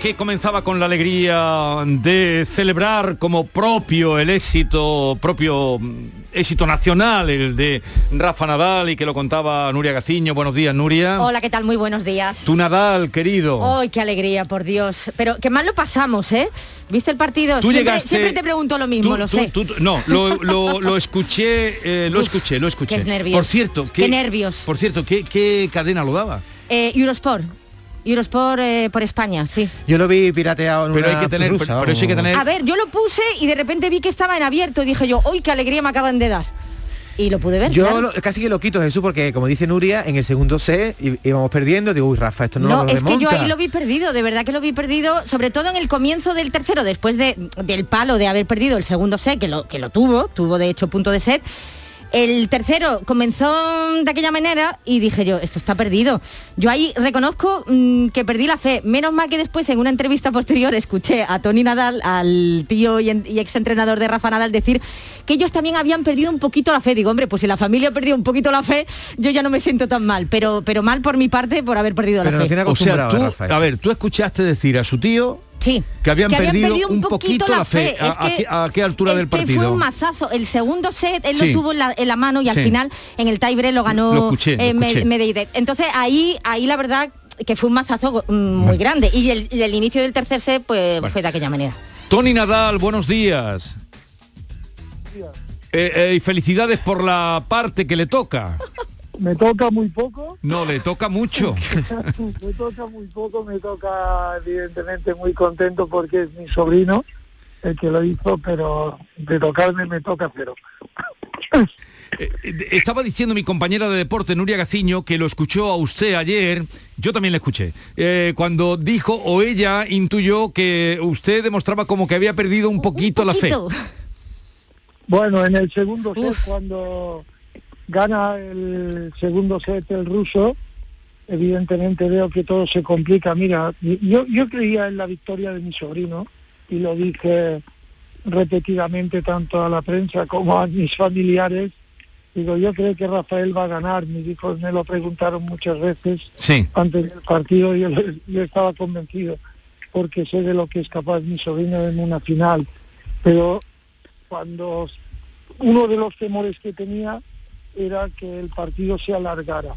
Que comenzaba con la alegría de celebrar como propio el éxito, propio mm, éxito nacional, el de Rafa Nadal y que lo contaba Nuria Gaciño. Buenos días, Nuria. Hola, ¿qué tal? Muy buenos días. Tu Nadal, querido. ¡Ay, qué alegría, por Dios! Pero qué mal lo pasamos, ¿eh? ¿Viste el partido? Tú siempre, llegaste- siempre te pregunto lo mismo, Tú- lo tú- sé. tú- no, lo, lo- lo escuché, eh, lo Uf, escuché, lo escuché. qué nervios. Por cierto, Qué nervios. Por cierto, ¿qué, qué cadena lo daba? Eh, Eurosport. Eurosport eh, por España, sí. Yo lo vi pirateado en Pero una hay que tener- rusa, pero- pero eso hay que tener- A ver, yo lo puse y de repente vi que estaba en abierto. Dije yo, ¡uy, qué alegría me acaban de dar! Y lo pude ver. Yo claro. lo- casi que lo quito, Jesús, porque como dice Nuria, en el segundo set íbamos perdiendo, digo, uy, Rafa, esto no, No, lo es que yo remonta". ahí lo vi perdido, de verdad que lo vi perdido, sobre todo en el comienzo del tercero, después de, del palo de haber perdido el segundo set, que lo, que lo tuvo, tuvo de hecho punto de set. El tercero comenzó de aquella manera y dije yo, esto está perdido. Yo ahí reconozco mm, que perdí la fe. Menos mal que después en una entrevista posterior escuché a Tony Nadal, al tío y, en- y exentrenador de Rafa Nadal, decir que ellos también habían perdido un poquito la fe. Digo, hombre, pues si la familia ha perdido un poquito la fe, yo ya no me siento tan mal. Pero, pero mal por mi parte por haber perdido Pero la fe. tiene O sea, acostumbrado tú, Rafa. a ver, tú escuchaste decir a su tío Sí. que habían, perdido, un poquito, la fe. ¿A, Es a que- qué, a qué altura es del que partido? fue un mazazo. El segundo set él Sí. lo tuvo en la, en la mano y al final en el tiebreak lo ganó Lo escuché, eh, escuché. Entonces ahí, ahí la verdad que fue un mazazo mm, muy grande. Y el, y el inicio del tercer set pues fue de aquella manera. Tony Nadal, buenos días. Eh, eh, y felicidades por la parte que le toca. Me toca muy poco, No, le toca mucho. me toca muy poco, me toca evidentemente muy contento porque es mi sobrino el que lo hizo, pero de tocarme me toca cero. Eh, eh, Estaba diciendo mi compañera de deporte, Nuria Gaciño, que lo escuchó a usted ayer, yo también le escuché, eh, cuando dijo o ella intuyó que usted demostraba como que había perdido un poquito, la fe. Poquito. Bueno, en el segundo set, cuando gana el segundo set el ruso, evidentemente veo que todo se complica. Mira, yo, yo creía en la victoria de mi sobrino y lo dije repetidamente tanto a la prensa como a mis familiares. Digo, yo creo que Rafael va a ganar. Mis hijos me lo preguntaron muchas veces Sí. antes del partido y yo, yo estaba convencido porque sé de lo que es capaz mi sobrino en una final. Pero cuando uno de los temores que tenía era que el partido se alargara,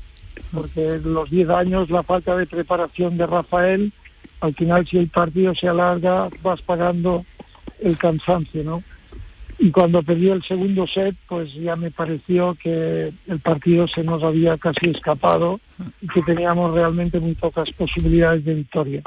porque en los 10 años la falta de preparación de Rafael, al final si el partido se alarga vas pagando el cansancio, ¿no? Y cuando perdió el segundo set, pues ya me pareció que el partido se nos había casi escapado y que teníamos realmente muy pocas posibilidades de victoria.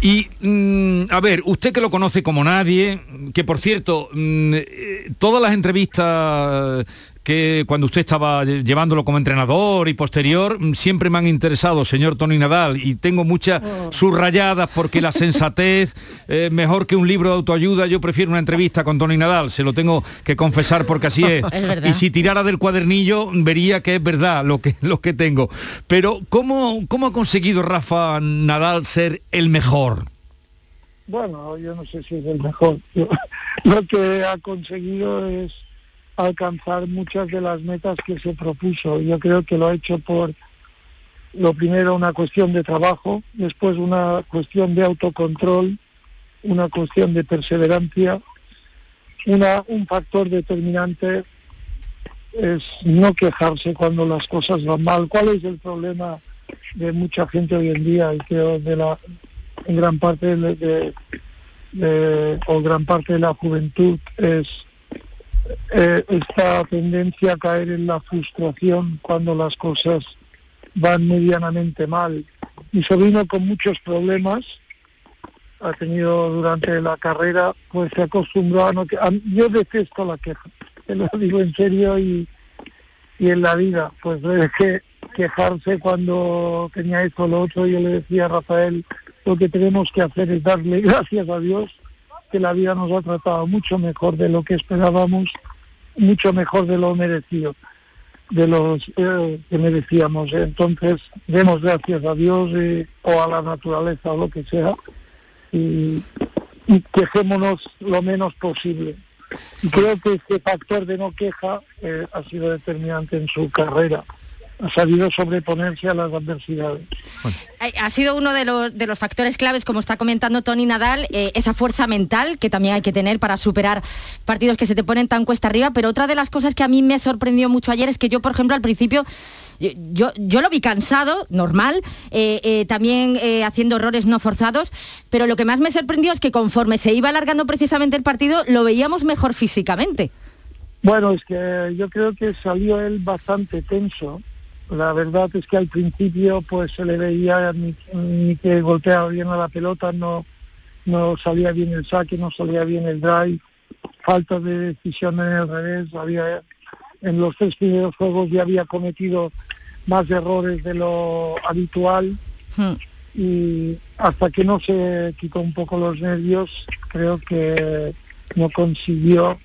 Y, mm, a ver, usted que lo conoce como nadie, que por cierto, mm, eh, todas las entrevistas que cuando usted estaba lle- llevándolo como entrenador y posterior, mm, siempre me han interesado, señor Tony Nadal, y tengo muchas subrayadas porque la sensatez, eh, mejor que un libro de autoayuda, yo prefiero una entrevista con Tony Nadal, se lo tengo que confesar porque así es. Y si tirara del cuadernillo, vería que es verdad lo que, lo que tengo. Pero, ¿cómo, ¿cómo ha conseguido Rafa Nadal ser el mejor? Bueno, yo no sé si es el mejor. Lo que ha conseguido es alcanzar muchas de las metas que se propuso. Yo creo que lo ha hecho por, lo primero, una cuestión de trabajo, después una cuestión de autocontrol, una cuestión de perseverancia, una, un factor determinante es no quejarse cuando las cosas van mal. ¿Cuál es el problema de mucha gente hoy en día y creo de la en gran parte de, de- o gran parte de la juventud es eh, esta tendencia a caer en la frustración cuando las cosas van medianamente mal. Mi sobrino con muchos problemas ha tenido durante la carrera, pues se acostumbró a no que yo detesto la queja, te lo digo en serio y, y en la vida, pues de que quejarse cuando tenía esto o lo otro, yo le decía a Rafael, lo que tenemos que hacer es darle gracias a Dios que la vida nos ha tratado mucho mejor de lo que esperábamos, mucho mejor de lo merecido, de los eh, que merecíamos. Entonces, demos gracias a Dios o a la naturaleza o lo que sea y, quejémonos lo menos posible. Y creo que este factor de no queja eh, ha sido determinante en su carrera ha sabido sobreponerse a las adversidades. Ha sido uno de los, de los, factores claves, como está comentando Tony Nadal, eh, esa fuerza mental que también hay que tener para superar partidos que se te ponen tan cuesta arriba, pero otra de las cosas que a mí me sorprendió mucho ayer es que yo, por ejemplo, al principio yo, yo, lo vi cansado, normal, eh, eh, también haciendo errores no forzados, pero lo que más me sorprendió es que conforme se iba alargando precisamente el partido, lo veíamos mejor físicamente. Bueno, es que yo creo que salió él bastante tenso la verdad es que al principio pues se le veía ni, que golpeaba bien a la pelota, no, no salía bien el saque, no salía bien el drive, falta de decisión en el revés, había en los tres primeros juegos ya había cometido más errores de lo habitual hmm. y hasta que no se quitó un poco los nervios creo que no consiguió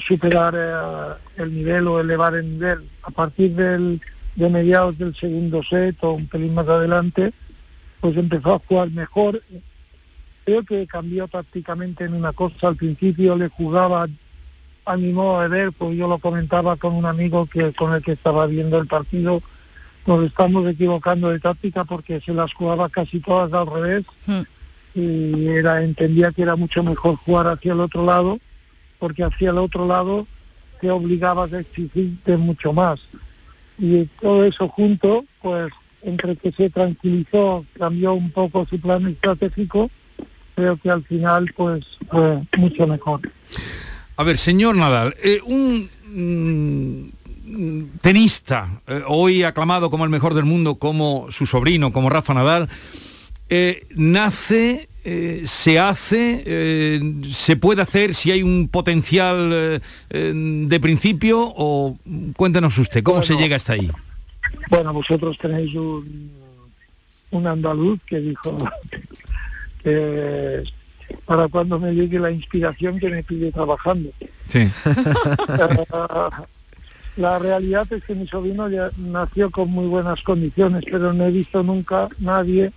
superar eh, el nivel o elevar el nivel. A partir del, de mediados del segundo set o un pelín más adelante, pues empezó a jugar mejor. Creo que cambió prácticamente en una cosa. Al principio le jugaba a mi modo de ver, pues yo lo comentaba con un amigo que con el que estaba viendo el partido, nos estamos equivocando de táctica porque se las jugaba casi todas al revés hmm. y era entendía que era mucho mejor jugar hacia el otro lado porque hacia el otro lado te obligabas a exigirte mucho más. Y todo eso junto, pues entre que se tranquilizó, cambió un poco su plan estratégico, creo que al final pues fue mucho mejor. A ver, señor Nadal, eh, un mm, tenista, eh, hoy aclamado como el mejor del mundo, como su sobrino, como Rafa Nadal, eh, nace eh, se hace, eh, se puede hacer si hay un potencial eh, de principio o cuéntenos usted, ¿cómo se llega hasta ahí? Bueno, vosotros tenéis un, un andaluz que dijo que para cuando me llegue la inspiración que me pide trabajando. Sí. la realidad es que mi sobrino ya nació con muy buenas condiciones, pero no he visto nunca nadie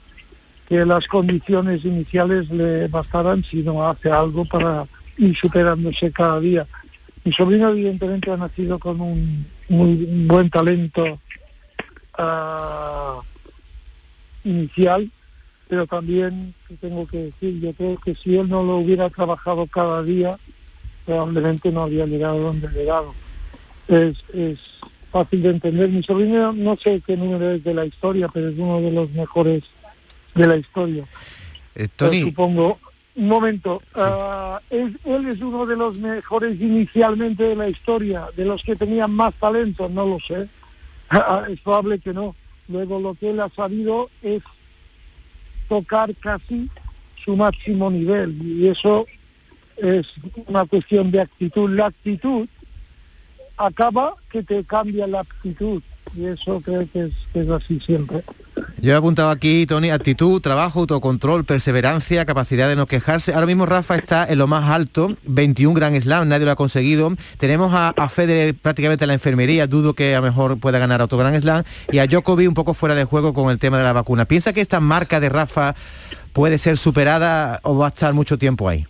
que las condiciones iniciales le bastaran, sino hace algo para ir superándose cada día. Mi sobrino evidentemente ha nacido con un muy buen talento ah, inicial, pero también tengo que decir, yo creo que si él no lo hubiera trabajado cada día, probablemente no habría llegado donde ha llegado. Es fácil de entender. Mi sobrino no sé qué número es de la historia, pero es uno de los mejores de la historia. Eh, Tony... supongo, un momento, ah, él es uno de los mejores inicialmente de la historia, de los que tenían más talento, no lo sé. Ah, es probable que no. Luego lo que él ha sabido es tocar casi su máximo nivel y eso es una cuestión de actitud. La actitud acaba que te cambia la actitud y eso creo que es, así siempre. Yo he apuntado aquí, Tony, actitud, trabajo, autocontrol, perseverancia, capacidad de no quejarse. Ahora mismo Rafa está en lo más alto, 21 Grand Slam, nadie lo ha conseguido. Tenemos a, Federer prácticamente en la enfermería, dudo que a lo mejor pueda ganar otro Grand Slam. Y a Djokovic un poco fuera de juego con el tema de la vacuna. ¿Piensa que esta marca de Rafa puede ser superada o va a estar mucho tiempo ahí?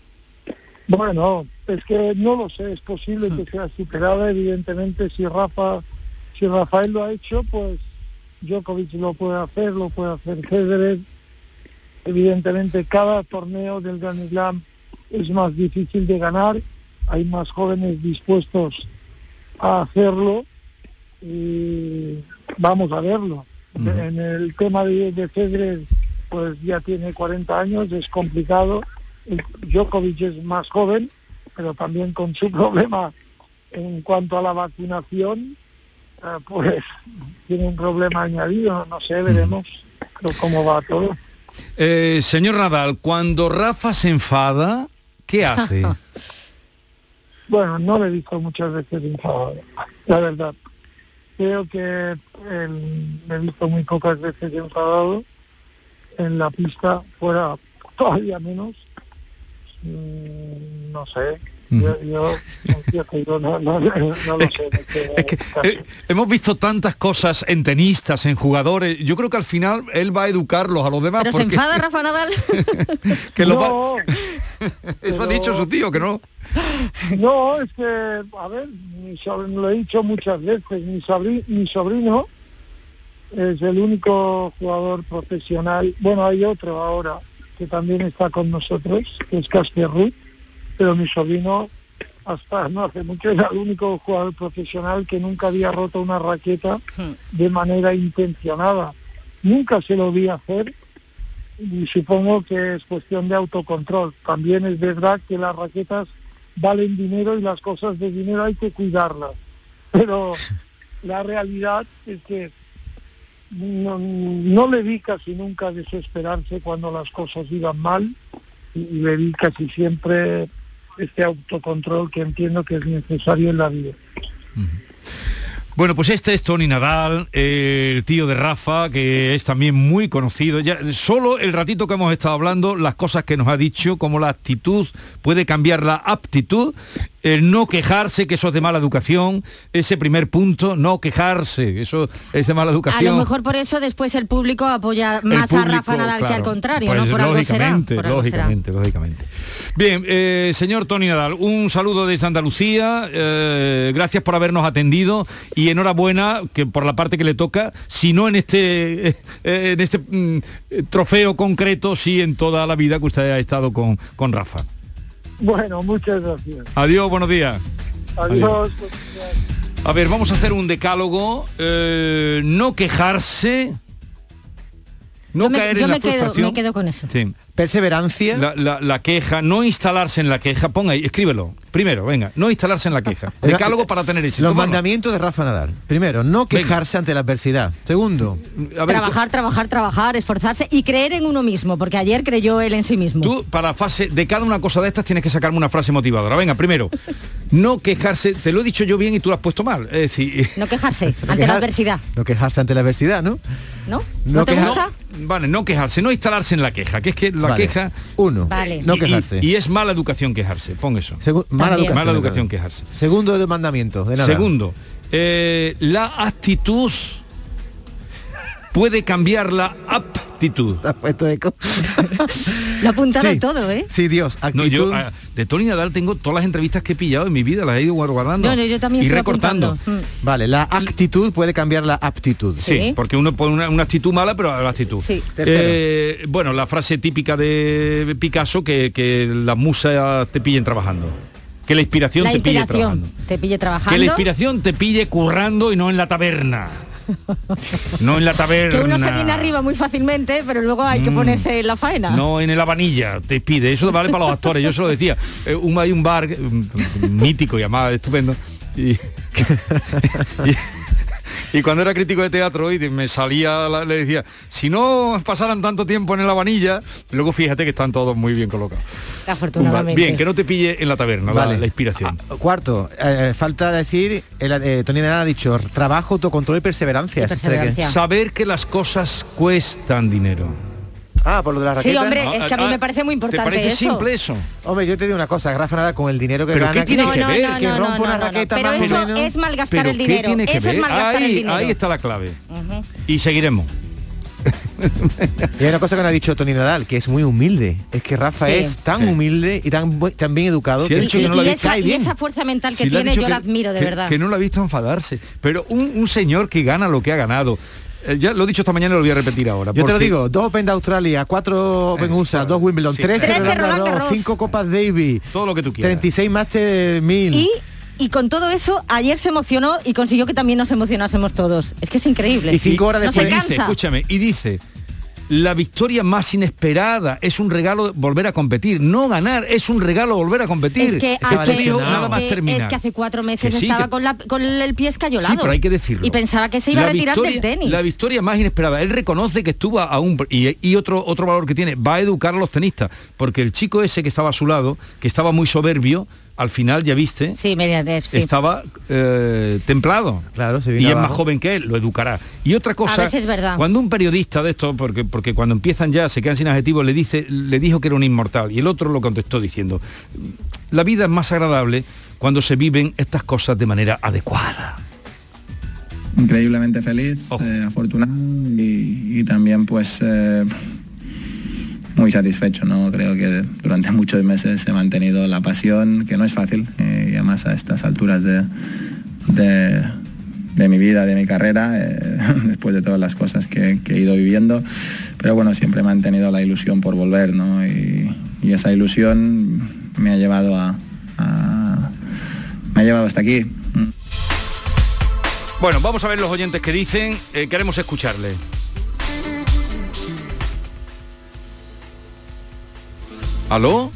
Bueno, es que no lo sé, es posible que sea superada, evidentemente, si Rafa si Rafael lo ha hecho, pues Djokovic lo puede hacer, lo puede hacer Federer. Evidentemente cada torneo del Grand Slam es más difícil de ganar, hay más jóvenes dispuestos a hacerlo y vamos a verlo. En el tema de, de, Federer, pues ya tiene 40 años, es complicado. Djokovic es más joven, pero también con su problema en cuanto a la vacunación pues tiene un problema añadido, no sé, veremos cómo va todo. Eh, señor Nadal, cuando Rafa se enfada, ¿qué hace? bueno, no le he visto muchas veces enfadado, la verdad. Creo que me he visto muy pocas veces enfadado en la pista, fuera todavía menos. mm, no sé. Yo, yo, yo no, no, no, lo sé. Es que, eh, hemos visto tantas cosas en tenistas, en jugadores. Yo creo que al final él va a educarlos a los demás. Pero se enfada Rafa Nadal. que lo va... Eso ha dicho su tío, que no. No, es que, a ver, mi sobrino, lo he dicho muchas veces, mi, sobrino, mi sobrino es el único jugador profesional, bueno, hay otro ahora que también está con nosotros, que es Casper Ruth, pero mi sobrino hasta no hace mucho era el único jugador profesional que nunca había roto una raqueta hmm. de manera intencionada. Nunca se lo vi hacer y supongo que es cuestión de autocontrol. También es verdad que las raquetas valen dinero y las cosas de dinero hay que cuidarlas. Pero la realidad es que no, le vi casi nunca desesperarse cuando las cosas iban mal y, le vi casi siempre este autocontrol que entiendo que es necesario en la vida. Bueno, pues este es Tony Nadal, el tío de Rafa, que es también muy conocido. Ya, solo el ratito que hemos estado hablando, las cosas que nos ha dicho, como la actitud puede cambiar la aptitud, el no quejarse, que eso es de mala educación, ese primer punto, no quejarse, eso es de mala educación. A lo mejor por eso después el público apoya más a Rafa Nadal que al contrario, ¿no? Pues por lógicamente, lógicamente, lógicamente. Bien, eh, señor Tony Nadal, un saludo desde Andalucía, eh, gracias por habernos atendido y enhorabuena que por la parte que le toca, si no en este, eh, en este mm, trofeo concreto, sí en toda la vida que usted ha estado con, con Rafa. Bueno, muchas gracias. Adiós, buenos días. Adiós. A ver, vamos a hacer un decálogo. Eh, no quejarse. No caer en la quedo, me quedo con eso. Sí. Perseverancia. La, queja, no instalarse en la queja. Ponga ahí, escríbelo. Primero, venga, no instalarse en la queja. Decálogo para tener éxito. Los mandamientos de Rafa Nadal. Primero, no quejarse ante la adversidad. Segundo, trabajar, trabajar, trabajar, esforzarse y creer en uno mismo, porque ayer creyó él en sí mismo. Tú, para fase de cada una cosa de estas, tienes que sacarme una frase motivadora. Venga, primero, no quejarse, te lo he dicho yo bien y tú lo has puesto mal. Es decir, no quejarse ante la adversidad. No quejarse ante la adversidad, ¿no? ¿No? ¿No, te gusta? vale, no quejarse, no instalarse en la queja, que es que la queja... Uno, vale. no quejarse. Y, es mala educación quejarse, pon eso. Mala educación, quejarse. Segundo de mandamiento, de nada. Segundo, eh, la actitud puede cambiar la aptitud. Lo apuntaron todo, ¿eh? Sí, Dios. Actitud. Ah, de Tony Nadal tengo todas las entrevistas que he pillado en mi vida, las he ido guardando. yo también y recortando. Mm. Vale, la actitud puede cambiar la aptitud. Sí, porque uno pone una, actitud mala, pero la actitud. Sí. Eh, bueno, la frase típica de Picasso, que, que las musas te pillen trabajando. Que la inspiración, la te, inspiración pille trabajando. te pille trabajando. Que la inspiración te pille currando y no en la taberna. No en la taberna. Que uno se viene arriba muy fácilmente, pero luego hay que mm. ponerse en la faena. No, en el habanilla te pide. Eso vale para los actores. Yo se lo decía. Eh, un, hay un bar mm, mítico y además estupendo. y, y cuando era crítico de teatro y me salía, le decía, si no pasaran tanto tiempo en la vanilla, luego fíjate que están todos muy bien colocados. Afortunadamente. Bien, que no te pille en la taberna, vale. la, inspiración. Ah, cuarto, eh, falta decir, eh, Tony ha dicho, trabajo, autocontrol y perseverancia. Saber que las cosas cuestan dinero. Ah, por lo de la raqueta. Sí, hombre, es que a mí ah, me parece muy importante ¿te parece simple eso? Hombre, yo te digo una cosa, Rafa nada con el dinero que ¿Pero gana. ¿qué tiene no, que no, ver? No, que rompa una raqueta Pero más eso menos. es malgastar el dinero. Eso es malgastar ahí, el dinero. Ahí está la clave. Y seguiremos. y hay una cosa que nos ha dicho Tony Nadal, que es muy humilde. Es que Rafa es tan humilde y tan, tan bien educado. que, y, no y, esa, y, esa, fuerza mental que tiene, yo la admiro, de verdad. Que no lo ha visto enfadarse. Pero un, un señor que gana lo que ha ganado, ya lo he dicho esta mañana y lo voy a repetir ahora. Yo te lo digo, dos Open de Australia, cuatro Open USA, dos Wimbledon, tres Roland cinco Copas Davis. Todo lo que tú quieras. 36 Master 1000. Y y con todo eso ayer se emocionó y consiguió que también nos emocionásemos todos. Es que es increíble. Y cinco horas después no se cansa. Dice, escúchame, y dice, la victoria más inesperada es un regalo volver a competir. No ganar es un regalo volver a competir. Es que, hace, cuatro meses estaba con, el pie escayolado. Sí, pero hay que decirlo. Y pensaba que se iba a retirar del tenis. La victoria más inesperada. Él reconoce que estuvo a un... Y, otro, otro valor que tiene, va a educar a los tenistas. Porque el chico ese que estaba a su lado, que estaba muy soberbio, al final ya viste, Sí, Medvedev, sí. estaba eh, templado. Claro, se y es más joven que él, lo educará. Y otra cosa, veces es verdad. cuando un periodista de esto, porque, porque cuando empiezan ya se quedan sin adjetivos, le dice, le dijo que era un inmortal. Y el otro lo contestó diciendo, la vida es más agradable cuando se viven estas cosas de manera adecuada. increíblemente feliz, eh, afortunado y, y también pues eh, muy satisfecho, ¿no? Creo que durante muchos meses he mantenido la pasión, que no es fácil, eh, y además a estas alturas de, de, mi vida, de mi carrera, eh, después de todas las cosas que, he ido viviendo, pero bueno, siempre he mantenido la ilusión por volver, ¿no? Y, esa ilusión me ha llevado a, me ha llevado hasta aquí. Bueno, vamos a ver los oyentes que dicen, eh, queremos escucharle. ¿Aló?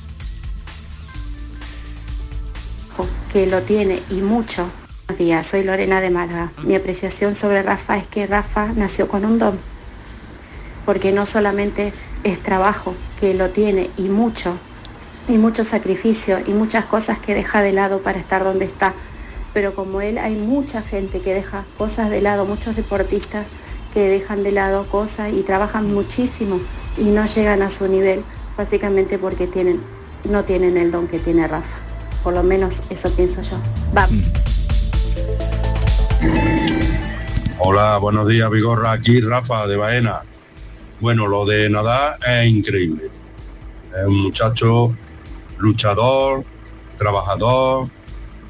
que lo tiene y mucho. Buenos días, soy Lorena de Málaga. Mi apreciación sobre Rafa es que Rafa nació con un don, porque no solamente es trabajo, que lo tiene y mucho, y mucho sacrificio y muchas cosas que deja de lado para estar donde está. Pero como él hay mucha gente que deja cosas de lado, muchos deportistas que dejan de lado cosas y trabajan muchísimo y no llegan a su nivel, básicamente porque tienen, no tienen el don que tiene Rafa. Por lo menos eso pienso yo. Va. Hola, buenos días, Vigorra. Aquí Rafa de Baena. Bueno, lo de nadar es increíble. Es un muchacho luchador, trabajador,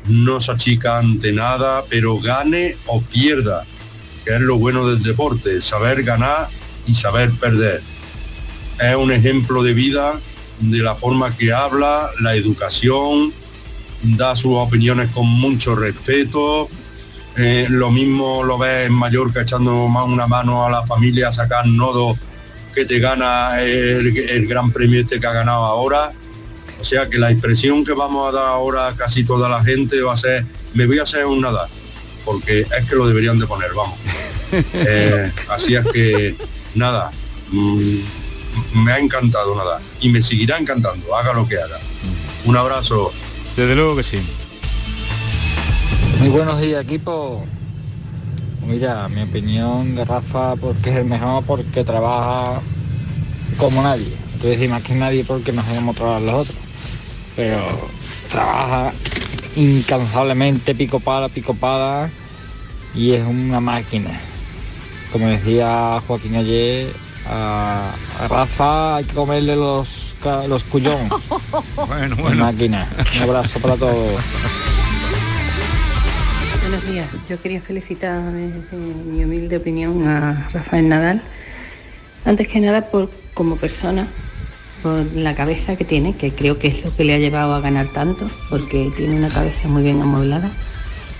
no se achica ante nada, pero gane o pierda, que es lo bueno del deporte, saber ganar y saber perder. Es un ejemplo de vida de la forma que habla, la educación, da sus opiniones con mucho respeto, eh, lo mismo lo ves en Mallorca echando ma- una mano a la familia a sacar nodos que te gana el, el gran premio este que ha ganado ahora. O sea que la expresión que vamos a dar ahora a casi toda la gente va a ser, me voy a hacer un nadar, porque es que lo deberían de poner, vamos. Eh, así es que, nada, mm, me ha encantado nadar y me seguirá encantando, haga lo que haga. Un abrazo. Desde luego que sí. Muy buenos días, equipo. Mira, mi opinión de Rafa porque es el mejor porque trabaja como nadie. Entonces decir más que nadie porque nos hemos trabajar los otros. Pero trabaja incansablemente, pico pala, pico pala y es una máquina. Como decía Joaquín ayer, a, a Rafa hay que comerle los, los cuyón. Bueno, bueno. máquina. Un abrazo para todos. Buenos días. Yo quería felicitar, desde mi humilde opinión, a Rafael Nadal. Antes que nada, por como persona, por la cabeza que tiene, que creo que es lo que le ha llevado a ganar tanto, porque tiene una cabeza muy bien amueblada.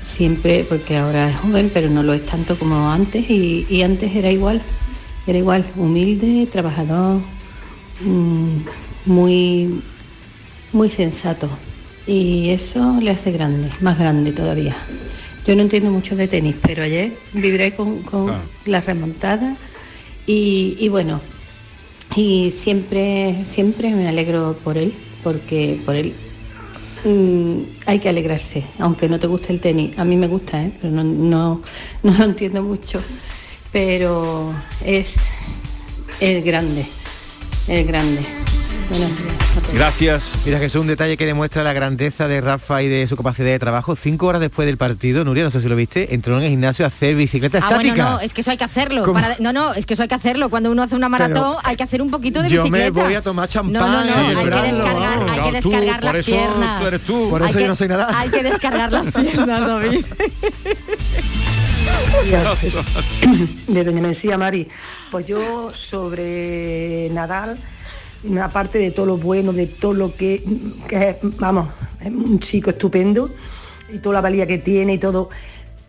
Siempre, porque ahora es joven, pero no lo es tanto como antes, y, y antes era igual. Era igual, humilde, trabajador, mm, muy, muy sensato. Y eso le hace grande, más grande todavía. Yo no entiendo mucho de tenis, pero ayer vibré con, con Claro. la remontada y, y bueno, y siempre, siempre me alegro por él, porque por él mm, hay que alegrarse, aunque no te guste el tenis. A mí me gusta, ¿eh? pero no, no, no lo entiendo mucho. Pero es, es grande, es grande. Gracias. Mira que es un detalle que demuestra la grandeza de Rafa y de su capacidad de trabajo. Cinco horas después del partido, Nuria, no sé si lo viste, entró en el gimnasio a hacer bicicleta Ah, estática. bueno, no, es que eso hay que hacerlo. No, no, es que eso hay que hacerlo. Cuando uno hace una maratón hay que hacer un poquito de yo me bicicleta. voy a tomar champán No, no, no, hay que descargar, hay que tú, descargar por las eso piernas. tú eres tú. Por Hay eso que- yo no soy nada. Hay que descargar las piernas, David. de Doña Mencía Mari. Pues yo sobre Nadal, aparte de todo lo bueno, de todo lo que, que es, vamos, es un chico estupendo y toda la valía que tiene y todo,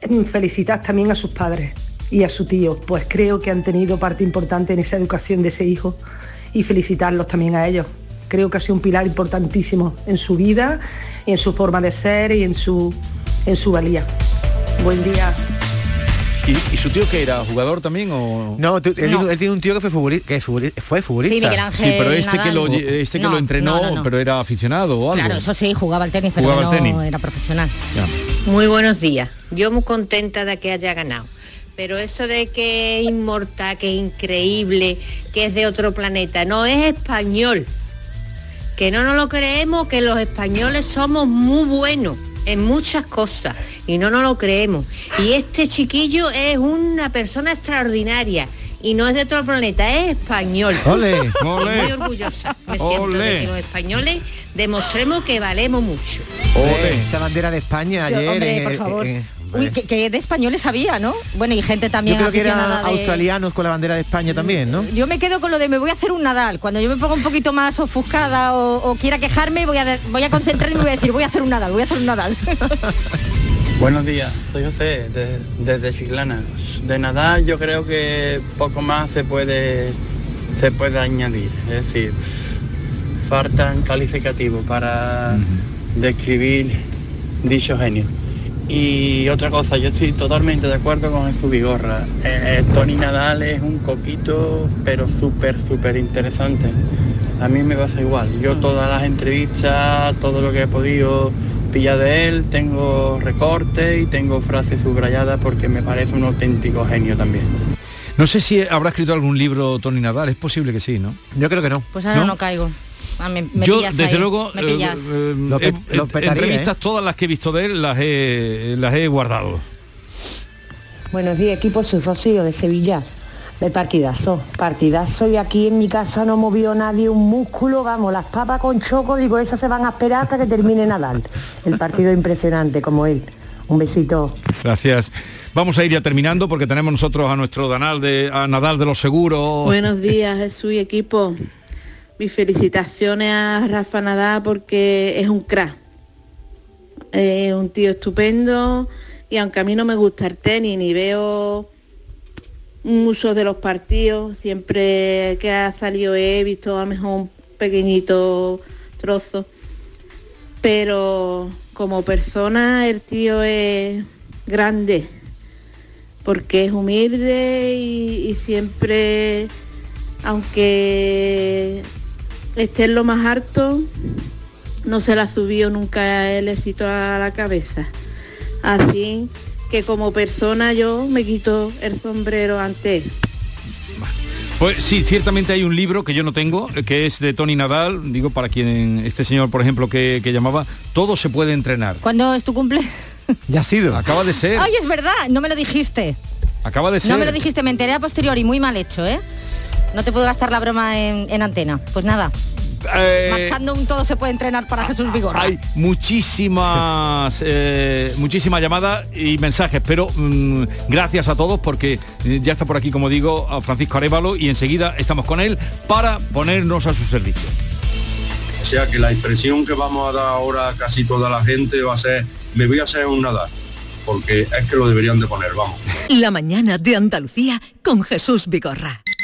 mm, felicitar también a sus padres y a su tío, pues creo que han tenido parte importante en esa educación de ese hijo y felicitarlos también a ellos. Creo que ha sido un pilar importantísimo en su vida, en su forma de ser y en su, en su valía. Buen día. ¿Y, y su tío que era jugador también o...? No, él, No. él tiene un tío que fue futbolista. Que fue futbolista. Sí, Miguel Ángel Sí, pero este que lo, Nadal. este que No, lo entrenó, no, no, no. pero era aficionado o algo. Claro, eso sí, jugaba al tenis, pero Jugaba al tenis. era profesional. Ya. Muy buenos días. Yo muy contenta de que haya ganado. Pero eso de que es inmortal, que es increíble, que es de otro planeta, no es español. Que no nos lo creemos, que los españoles somos muy buenos en muchas cosas y no nos lo creemos. Y este chiquillo es una persona extraordinaria y no es de otro planeta, es español. Ole. muy orgullosa me siento de que los españoles demostremos que valemos mucho. Esa bandera de España Yo, ayer. hombre, en- por favor. en- Uy, que, que de españoles había, ¿no? Bueno, y gente también Yo creo que eran de- australianos con la bandera de España también, ¿no? Yo me quedo con lo de me voy a hacer un Nadal. Cuando yo me pongo un poquito más ofuscada o, o quiera quejarme, voy a, de- voy a concentrarme y voy a decir, voy a hacer un Nadal, voy a hacer un Nadal. Buenos días, soy José de- desde Chiclana. De Nadal yo creo que poco más se puede se puede añadir, es decir, faltan calificativos para describir dicho genio. Y otra cosa, yo estoy totalmente de acuerdo con Jesús Vigorra. Eh, Tony Nadal es un coquito, pero súper, súper interesante. A mí me pasa igual. Yo todas las entrevistas, todo lo que he podido pillar de él, tengo recortes y tengo frases subrayadas porque me parece un auténtico genio también. No sé si habrá escrito algún libro Tony Nadal, es posible que sí, ¿no? Yo creo que no. Pues ahora no, ¿No? caigo. Ah, me, me Yo, desde ahí, luego, me pillas. eh, Lo eh, pet- lo petaría, entrevistas ¿eh? todas las que he visto de él las he, las he guardado. Buenos días, equipo, soy Rocío de Sevilla. De partidazo, partidazo y aquí en mi casa no movió nadie un músculo, vamos, las papas con choco, digo, esas se van a esperar hasta que termine Nadal. El partido impresionante como él. Un besito. Gracias. Vamos a ir ya terminando porque tenemos nosotros a nuestro Danal de, a Nadal de los Seguros. Buenos días, Jesús y equipo. Mis felicitaciones a Rafa Nadal porque es un crack. Es un tío estupendo y aunque a mí no me gusta el tenis ni veo muchos de los partidos, siempre que ha salido he visto a lo mejor un pequeñito trozo. Pero como persona el tío es grande porque es humilde y, y siempre, aunque esté en lo más alto, no se la subió nunca el éxito a la cabeza. Así que como persona yo me quito el sombrero ante él. Pues sí, ciertamente hay un libro que yo no tengo, que es de Tony Nadal, digo para quien este señor, por ejemplo, que, que llamaba Todo se puede entrenar. ¿Cuándo es tu cumple? Ya ha sido. Acaba de ser. Ay, es verdad, no me lo dijiste. Acaba de ser. No me lo dijiste, me enteré a posteriori, muy mal hecho, ¿eh? No te puedo gastar la broma en, en antena. Pues nada, Eh, marchando un todo se puede entrenar para Jesús Vigorra. Hay muchísimas eh, muchísimas llamadas y mensajes, pero mm, gracias a todos porque eh, ya está por aquí, como digo, a Francisco Arevalo y enseguida estamos con él para ponernos a su servicio. O sea que la impresión que vamos a dar ahora a casi toda la gente va a ser, me voy a hacer un Nadal, porque es que lo deberían de poner, vamos. La mañana de Andalucía con Jesús Vigorra.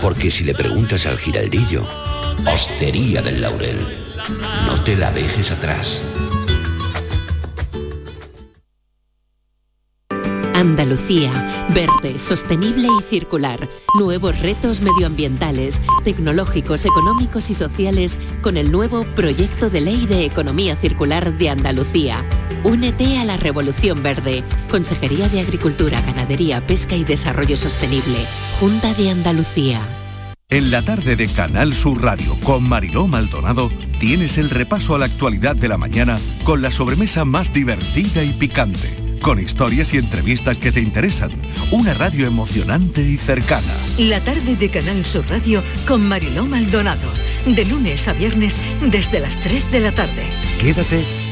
Porque si le preguntas al giraldillo, Hostería del Laurel, no te la dejes atrás. Andalucía, verde, sostenible y circular. Nuevos retos medioambientales, tecnológicos, económicos y sociales con el nuevo Proyecto de Ley de Economía Circular de Andalucía. Únete a la Revolución Verde. Consejería de Agricultura, Ganadería, Pesca y Desarrollo Sostenible. Junta de Andalucía. En la tarde de Canal Sur Radio con Mariló Maldonado tienes el repaso a la actualidad de la mañana con la sobremesa más divertida y picante con historias y entrevistas que te interesan. Una radio emocionante y cercana. La tarde de Canal Sur Radio con Mariló Maldonado. De lunes a viernes desde las 3 de la tarde. Quédate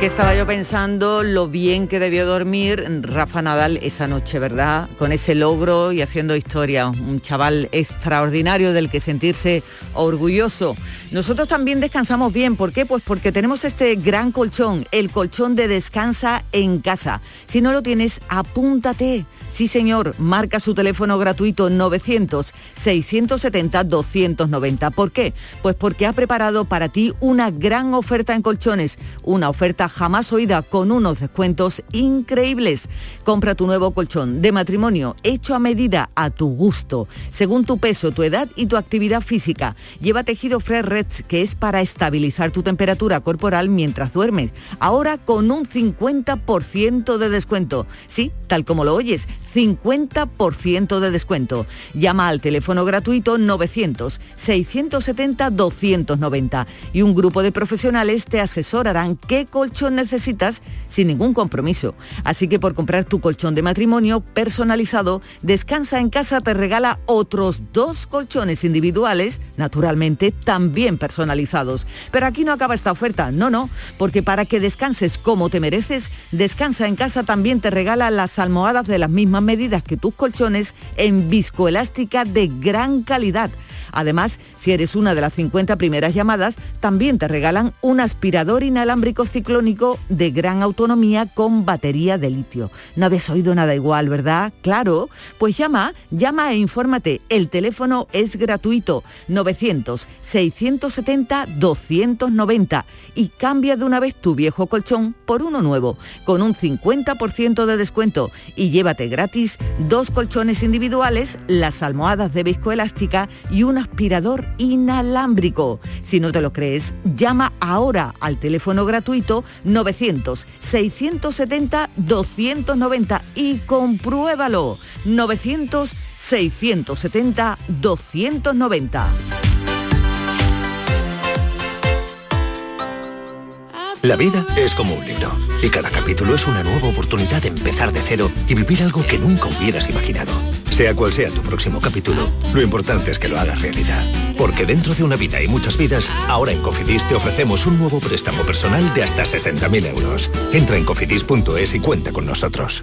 Que estaba yo pensando lo bien que debió dormir Rafa Nadal esa noche, ¿verdad? Con ese logro y haciendo historia. Un chaval extraordinario del que sentirse orgulloso. Nosotros también descansamos bien. ¿Por qué? Pues porque tenemos este gran colchón, el colchón de descansa en casa. Si no lo tienes, apúntate. Sí, señor, marca su teléfono gratuito 900-670-290. ¿Por qué? Pues porque ha preparado para ti una gran oferta en colchones, una oferta jamás oída con unos descuentos increíbles. Compra tu nuevo colchón de matrimonio hecho a medida a tu gusto, según tu peso, tu edad y tu actividad física. Lleva tejido Fresh Reds, que es para estabilizar tu temperatura corporal mientras duermes. Ahora con un 50% de descuento. Sí, tal como lo oyes 50% de descuento. Llama al teléfono gratuito 900-670-290 y un grupo de profesionales te asesorarán qué colchón necesitas sin ningún compromiso. Así que por comprar tu colchón de matrimonio personalizado, Descansa en casa te regala otros dos colchones individuales, naturalmente también personalizados. Pero aquí no acaba esta oferta, no, no, porque para que descanses como te mereces, Descansa en casa también te regala las almohadas de las mismas medidas que tus colchones en viscoelástica de gran calidad. Además, si eres una de las 50 primeras llamadas, también te regalan un aspirador inalámbrico ciclónico de gran autonomía con batería de litio. No habéis oído nada igual, ¿verdad? Claro. Pues llama, llama e infórmate. El teléfono es gratuito. 900-670-290 y cambia de una vez tu viejo colchón por uno nuevo, con un 50% de descuento y llévate gratis dos colchones individuales, las almohadas de viscoelástica y un aspirador inalámbrico. Si no te lo crees, llama ahora al teléfono gratuito 900-670-290 y compruébalo. 900-670-290. La vida es como un libro y cada capítulo es una nueva oportunidad de empezar de cero y vivir algo que nunca hubieras imaginado. Sea cual sea tu próximo capítulo, lo importante es que lo hagas realidad. Porque dentro de una vida y muchas vidas, ahora en Cofidis te ofrecemos un nuevo préstamo personal de hasta 60.000 euros. Entra en cofidis.es y cuenta con nosotros.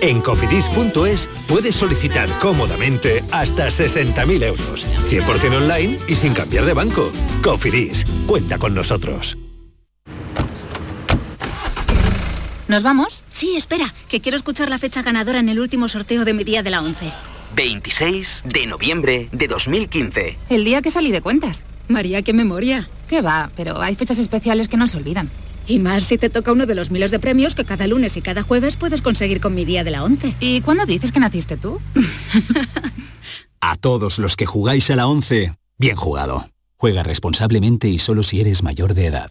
En cofidis.es puedes solicitar cómodamente hasta 60.000 euros, 100% online y sin cambiar de banco. Cofidis, cuenta con nosotros. ¿Nos vamos? Sí, espera, que quiero escuchar la fecha ganadora en el último sorteo de mi día de la 11. 26 de noviembre de 2015. El día que salí de cuentas. María, qué memoria. Qué va, pero hay fechas especiales que no se olvidan. Y más si te toca uno de los miles de premios que cada lunes y cada jueves puedes conseguir con mi día de la 11. ¿Y cuándo dices que naciste tú? A todos los que jugáis a la 11, bien jugado. Juega responsablemente y solo si eres mayor de edad.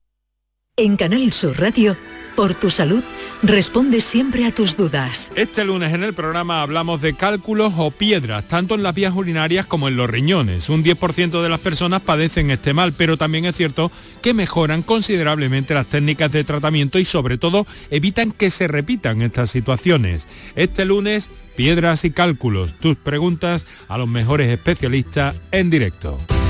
En Canal Sur Radio, por tu salud, responde siempre a tus dudas. Este lunes en el programa hablamos de cálculos o piedras, tanto en las vías urinarias como en los riñones. Un 10% de las personas padecen este mal, pero también es cierto que mejoran considerablemente las técnicas de tratamiento y sobre todo evitan que se repitan estas situaciones. Este lunes, piedras y cálculos, tus preguntas a los mejores especialistas en directo.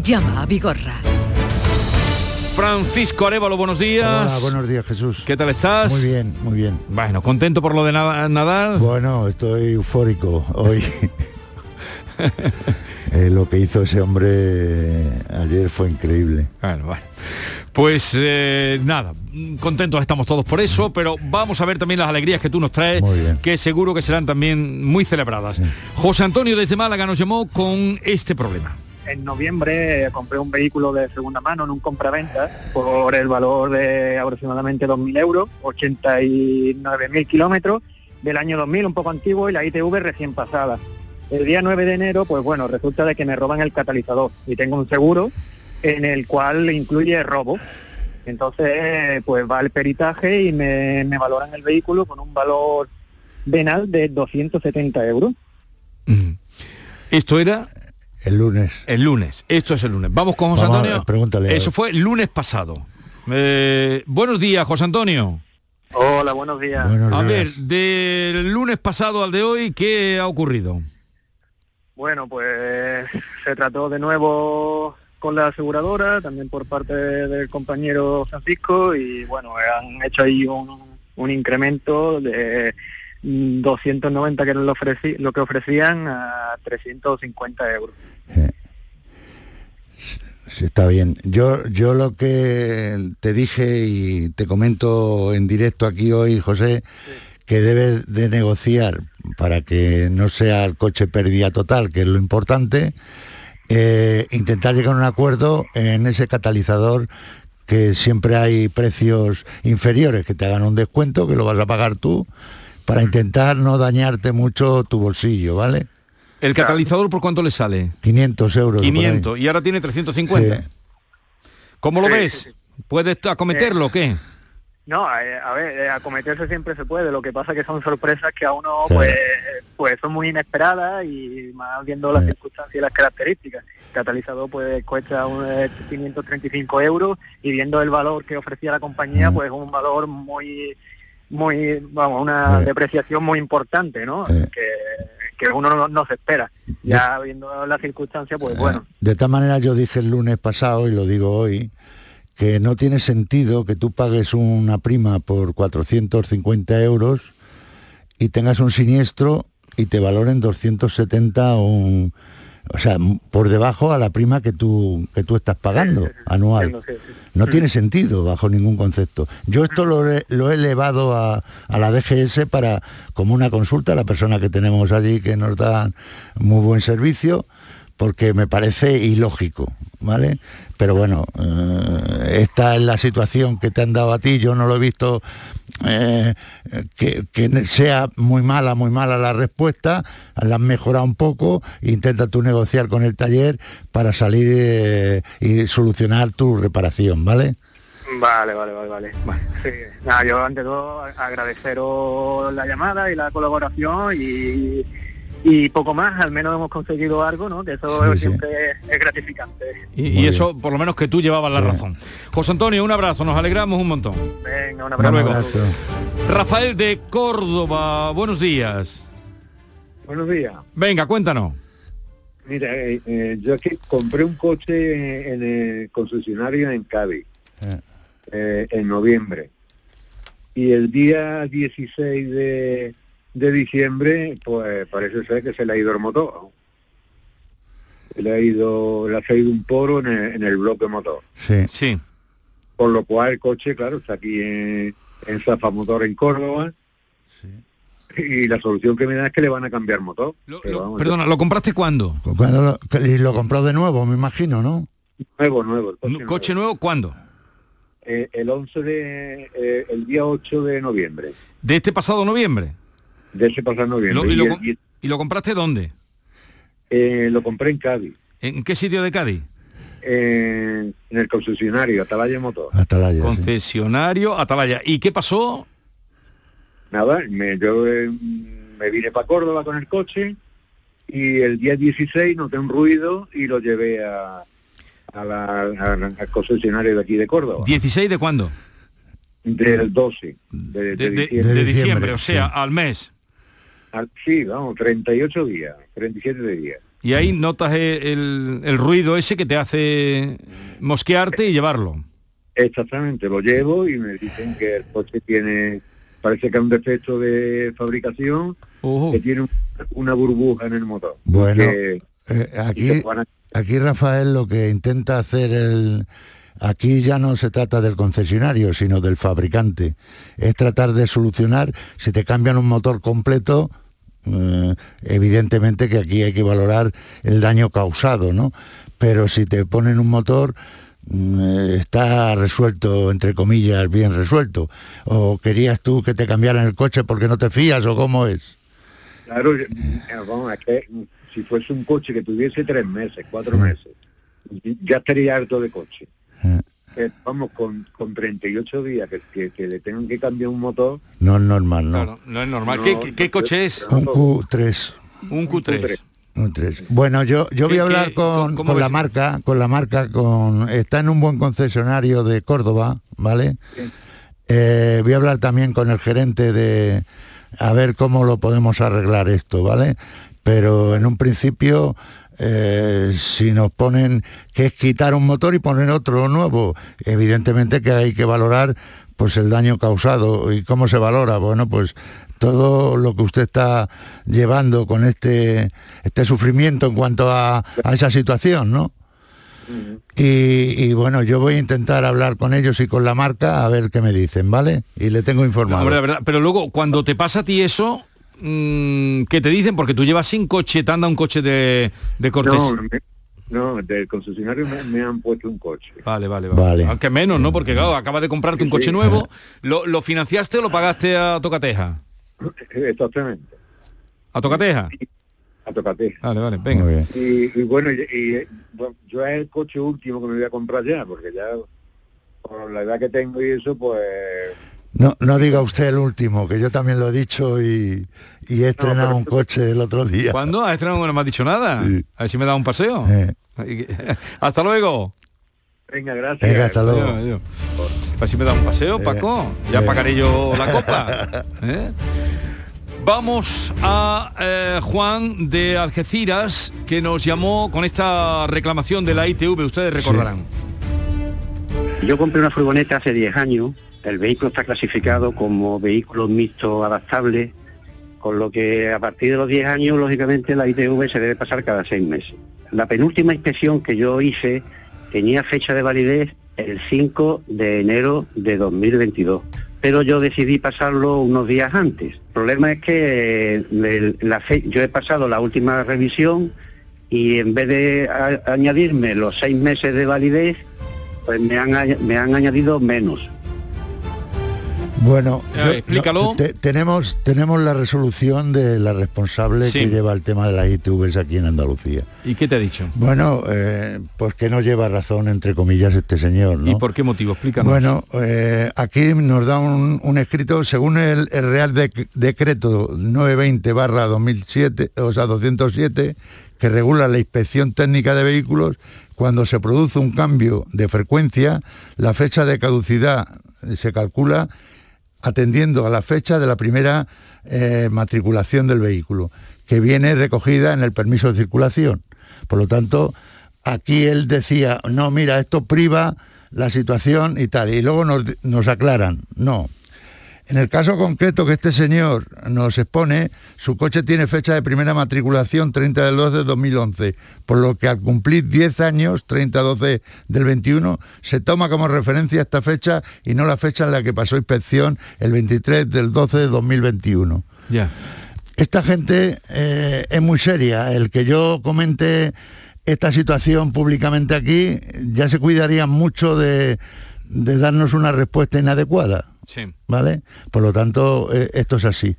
Llama a Vigorra. Francisco Arevalo, buenos días. Hola, buenos días Jesús. ¿Qué tal estás? Muy bien, muy bien. Bueno, ¿contento por lo de na- Nadal? Bueno, estoy eufórico hoy. Eh, lo que hizo ese hombre ayer fue increíble. Bueno, bueno. Pues eh, nada, contentos estamos todos por eso, pero vamos a ver también las alegrías que tú nos traes, que seguro que serán también muy celebradas. José Antonio desde Málaga nos llamó con este problema. En noviembre compré un vehículo de segunda mano en un compraventa por el valor de aproximadamente 2.000 euros, 89.000 kilómetros del año 2000, un poco antiguo, y la ITV recién pasada. El día 9 de enero, pues bueno, resulta de que me roban el catalizador y tengo un seguro en el cual incluye robo. Entonces, pues va el peritaje y me, me valoran el vehículo con un valor venal de 270 euros. Esto era el lunes. El lunes. Esto es el lunes. Vamos con José Vamos Antonio. pregúntale. Eso fue el lunes pasado. Eh, buenos días, José Antonio. Hola, buenos días. a ver, del lunes pasado al de hoy, ¿qué ha ocurrido? Bueno, pues se trató de nuevo con la aseguradora, también por parte del compañero Francisco, y bueno, han hecho ahí un, un incremento de mm, 290 que era lo, lo que ofrecían a 350 euros. Sí, está bien. Yo, yo lo que te dije y te comento en directo aquí hoy, José, que debes de negociar para que no sea el coche pérdida total, que es lo importante, eh, intentar llegar a un acuerdo en ese catalizador que siempre hay precios inferiores, que te hagan un descuento, que lo vas a pagar tú, para intentar no dañarte mucho tu bolsillo, ¿vale? ¿El catalizador por cuánto le sale? 500 euros. por ahí. 500 y ahora tiene 350. Sí. ¿Cómo lo Sí, ves? sí, sí. ¿Puedes acometerlo o qué? No, eh, a ver, eh, acometerse siempre se puede, lo que pasa que son sorpresas que a uno Sí. pues, pues son muy inesperadas y más viendo las circunstancias y las características. El catalizador pues cuesta un, eh, 535 euros y viendo el valor que ofrecía la compañía pues un valor muy muy vamos una Sí. depreciación muy importante no que, que uno no, no se espera. Ya viendo las circunstancias pues bueno. De tal manera yo dije el lunes pasado y lo digo hoy, que no tiene sentido que tú pagues una prima por 450 euros y tengas un siniestro y te valoren 270 un, o sea, por debajo a la prima que tú, que tú estás pagando anual. No tiene sentido bajo ningún concepto. Yo esto lo he, lo he elevado a, a, la DGS para como una consulta a la persona que tenemos allí que nos dan muy buen servicio porque me parece ilógico, ¿vale? Pero bueno, eh, esta es la situación que te han dado a ti, yo no lo he visto eh, que, que, sea muy mala, muy mala la respuesta, la han mejorado un poco, intenta tú negociar con el taller para salir eh, y solucionar tu reparación, ¿vale? Vale, vale, vale, vale. Sí. Nada, yo ante todo agradeceros la llamada y la colaboración y y poco más, al menos hemos conseguido algo, ¿no? Que eso Sí, sí. siempre es gratificante. Y, y eso, por lo menos que tú llevabas la razón. José Antonio, un abrazo, nos alegramos un montón. Venga, un abrazo. Rafael de Córdoba, buenos días. Buenos días. Venga, cuéntanos. Mira, eh, eh, yo aquí compré un coche en el concesionario en Cádiz, eh, en noviembre. Y el día 16 de, de diciembre, pues parece ser que se le ha ido el motor. Se le ha ido, le ha salido un poro en el, en el bloque motor. Sí. Sí. Por lo cual el coche, claro, está aquí en, en Zafa Motor en Córdoba. Y la solución que me da es que le van a cambiar motor. Pero vamos, Perdona, ¿lo compraste cuándo? Cuando lo, y lo compró de nuevo, me imagino, ¿no? Nuevo, nuevo. El coche, ¿Un coche nuevo cuándo? Eh, el 11 de, eh, el día 8 de noviembre, De este pasado noviembre. De ese pasado noviembre. Lo- y, Y lo, el com- die- y lo compraste dónde? eh, lo compré en Cádiz, ¿En qué sitio de Cádiz? en, en el concesionario Atalaya Motor. Atalaya. Concesionario Atalaya. ¿Y qué pasó? Nada, me, yo eh, me vine para Córdoba con el coche y el día 16 noté un ruido y lo llevé a, a la- al concesionario de aquí de Córdoba. ¿16 de cuándo? Del 12 De, de, de de- diciembre. de diciembre, o sea, al mes. Al- sí, vamos, 38 días, 37 días. Y ahí notas el, el ruido ese que te hace mosquearte y llevarlo. Exactamente, lo llevo y me dicen que el coche tiene, parece que es un defecto de fabricación, que tiene un- una burbuja en el motor. Bueno, Que- eh, aquí, a- aquí Rafael lo que intenta hacer el... Aquí ya no se trata del concesionario, sino del fabricante. Es tratar de solucionar, si te cambian un motor completo, evidentemente que aquí hay que valorar el daño causado, ¿no? Pero si te ponen un motor, mm, eh, está resuelto, entre comillas, bien resuelto. ¿O querías tú que te cambiaran el coche porque no te fías o cómo es? Claro, eh, vamos, es que si fuese un coche que tuviese tres meses, cuatro meses, ya estaría harto de coche. Eh, vamos, con, con 38 días que, que, que le tengan que cambiar un motor, No es normal, ¿no? Claro, no es normal. No, ¿Qué, qué- qué coche es? Un Q3. Un Q3. Un 3. Bueno, yo, yo voy ¿Qué- a hablar con, con la marca, con la marca, con está en un buen concesionario de Córdoba, ¿vale? Eh, voy a hablar también con el gerente de a ver cómo lo podemos arreglar esto, ¿vale? Pero en un principio, eh, si nos ponen que es quitar un motor y poner otro nuevo, evidentemente que hay que valorar pues el daño causado y cómo se valora. Bueno, pues todo lo que usted está llevando con este, este sufrimiento en cuanto a, a esa situación, ¿no? Y, y bueno, yo voy a intentar hablar con ellos y con la marca a ver qué me dicen, ¿vale? Y le tengo No, informado. hombre, la verdad, pero luego, cuando te pasa a ti eso, mm, ¿qué te dicen? Porque tú llevas sin coche, te anda un coche de, de cortes. no, me- no, del concesionario me, me han puesto un coche. Vale, vale, vale. Vale. Aunque menos, ¿no? Porque claro, acabas de comprarte un Sí, coche sí. nuevo, ¿lo, lo financiaste o lo pagaste a Tocateja? Exactamente, ¿A Tocateja? a Tocate. Vale, vale, venga. Y, y bueno, y, y, bueno, yo es el coche último que me voy a comprar ya, porque ya por la edad que tengo y eso, pues No, no diga usted el último, que yo también lo he dicho y, y he estrenado un coche el otro día. ¿Cuándo? ¿Has estrenado? No me has dicho nada. A ver si me da un paseo. Eh. Hasta luego. venga, gracias. Venga, hasta luego. Adiós, adiós. A ver si me da un paseo, Eh, Paco. Ya eh. pagaré yo la copa. ¿eh? Vamos a eh, Juan de Algeciras, que nos llamó con esta reclamación de la ITV, ustedes recordarán. Yo compré una furgoneta hace 10 años, el vehículo está clasificado como vehículo mixto adaptable, con lo que a partir de los 10 años, lógicamente, la ITV se debe pasar cada seis meses. la penúltima inspección que yo hice tenía fecha de validez el 5 de enero de 2022, pero yo decidí pasarlo unos días antes. El problema es que eh, yo he pasado la última revisión y en vez de añadirme los seis meses de validez, pues me han añadido menos. Bueno, explícalo. te- tenemos, tenemos la resolución de la responsable Sí. que lleva el tema de las ITVs aquí en Andalucía. ¿Y qué te ha dicho? Bueno, eh, pues que no lleva razón, entre comillas, este señor, ¿no? ¿Y por qué motivo? Explícanos. Bueno, eh, aquí nos da un, un escrito, según el, el Real Dec- Decreto 920 barra 2007, o sea, 207, que regula la inspección técnica de vehículos, cuando se produce un cambio de frecuencia, la fecha de caducidad se calcula atendiendo a la fecha de la primera eh, matriculación del vehículo, que viene recogida en el permiso de circulación. Por lo tanto, aquí él decía, no, mira, esto priva la situación y tal, y luego nos, nos aclaran, no. En el caso concreto que este señor nos expone, su coche tiene fecha de primera matriculación 30 del 2 de 2011, por lo que al cumplir 10 años, 30-12 del 21, se toma como referencia esta fecha y no la fecha en la que pasó inspección el 23 del 12 de 2021. Ya. Esta gente eh, es muy seria. El que yo comente esta situación públicamente aquí ya se cuidaría mucho de, de darnos una respuesta inadecuada. Sí. ¿Vale? Por lo tanto, eh, esto es así.